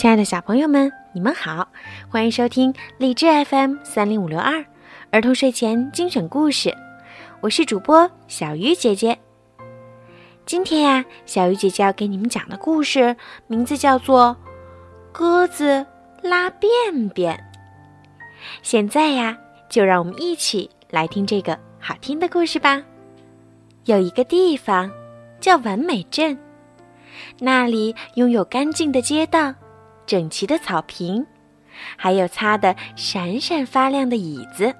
亲爱的小朋友们，你们好，欢迎收听荔枝 FM 三零五六二儿童睡前精选故事，我是主播小鱼姐姐。今天呀，小鱼姐姐要给你们讲的故事名字叫做《鸽子拉便便》。现在呀，就让我们一起来听这个好听的故事吧。有一个地方叫完美镇，那里拥有干净的街道。整齐的草坪，还有擦得闪闪发亮的椅子。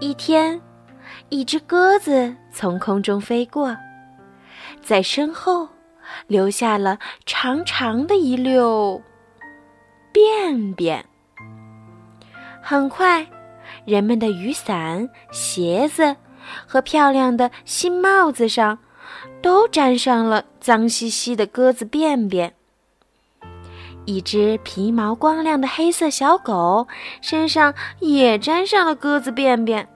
一天，一只鸽子从空中飞过，在身后留下了长长的一溜便便。很快，人们的雨伞、鞋子和漂亮的新帽子上都沾上了脏兮兮的鸽子便便。一只皮毛光亮的黑色小狗身上也沾上了鸽子便便，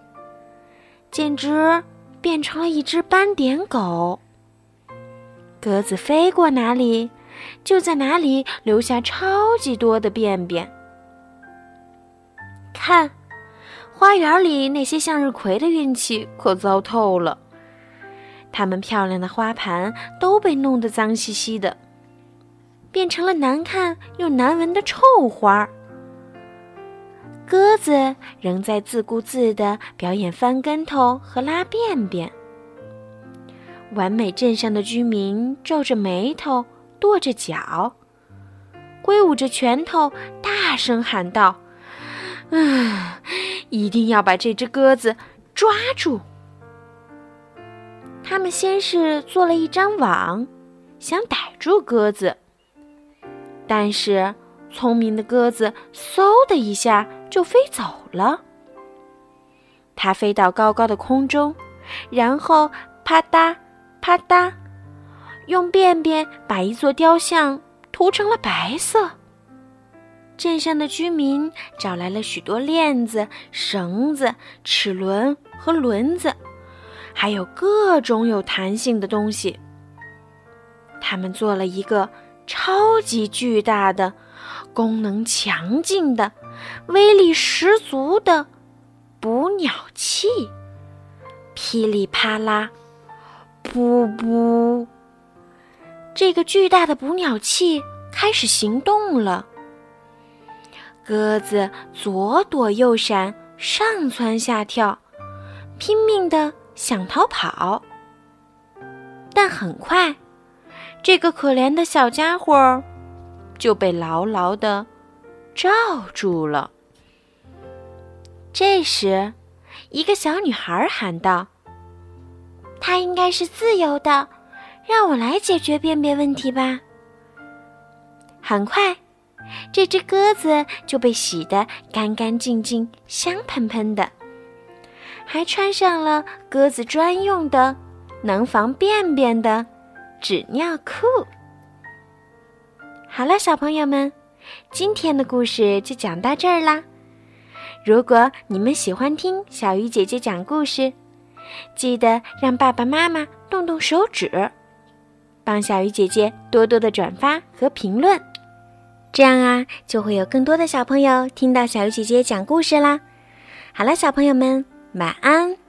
简直变成了一只斑点狗。鸽子飞过哪里，就在哪里留下超级多的便便。看，花园里那些向日葵的运气可糟透了，它们漂亮的花盘都被弄得脏兮兮的。变成了难看又难闻的臭花儿。鸽子仍在自顾自地表演翻跟头和拉便便。完美镇上的居民皱着眉头，跺着脚，挥舞着拳头，大声喊道：“啊，一定要把这只鸽子抓住！”他们先是做了一张网，想逮住鸽子。但是，聪明的鸽子嗖的一下就飞走了。它飞到高高的空中，然后啪嗒啪嗒，用便便把一座雕像涂成了白色。镇上的居民找来了许多链子、绳子、齿轮和轮子，还有各种有弹性的东西。他们做了一个。超级巨大的、功能强劲的、威力十足的捕鸟器，噼里啪啦，噗噗！这个巨大的捕鸟器开始行动了。鸽子左躲右闪，上蹿下跳，拼命的想逃跑，但很快。这个可怜的小家伙就被牢牢的罩住了。这时，一个小女孩喊道：“它应该是自由的，让我来解决便便问题吧。”很快，这只鸽子就被洗得干干净净、香喷喷的，还穿上了鸽子专用的、能防便便的。纸尿裤。好了，小朋友们，今天的故事就讲到这儿啦。如果你们喜欢听小鱼姐姐讲故事，记得让爸爸妈妈动动手指，帮小鱼姐姐多多的转发和评论，这样啊，就会有更多的小朋友听到小鱼姐姐讲故事啦。好了，小朋友们，晚安。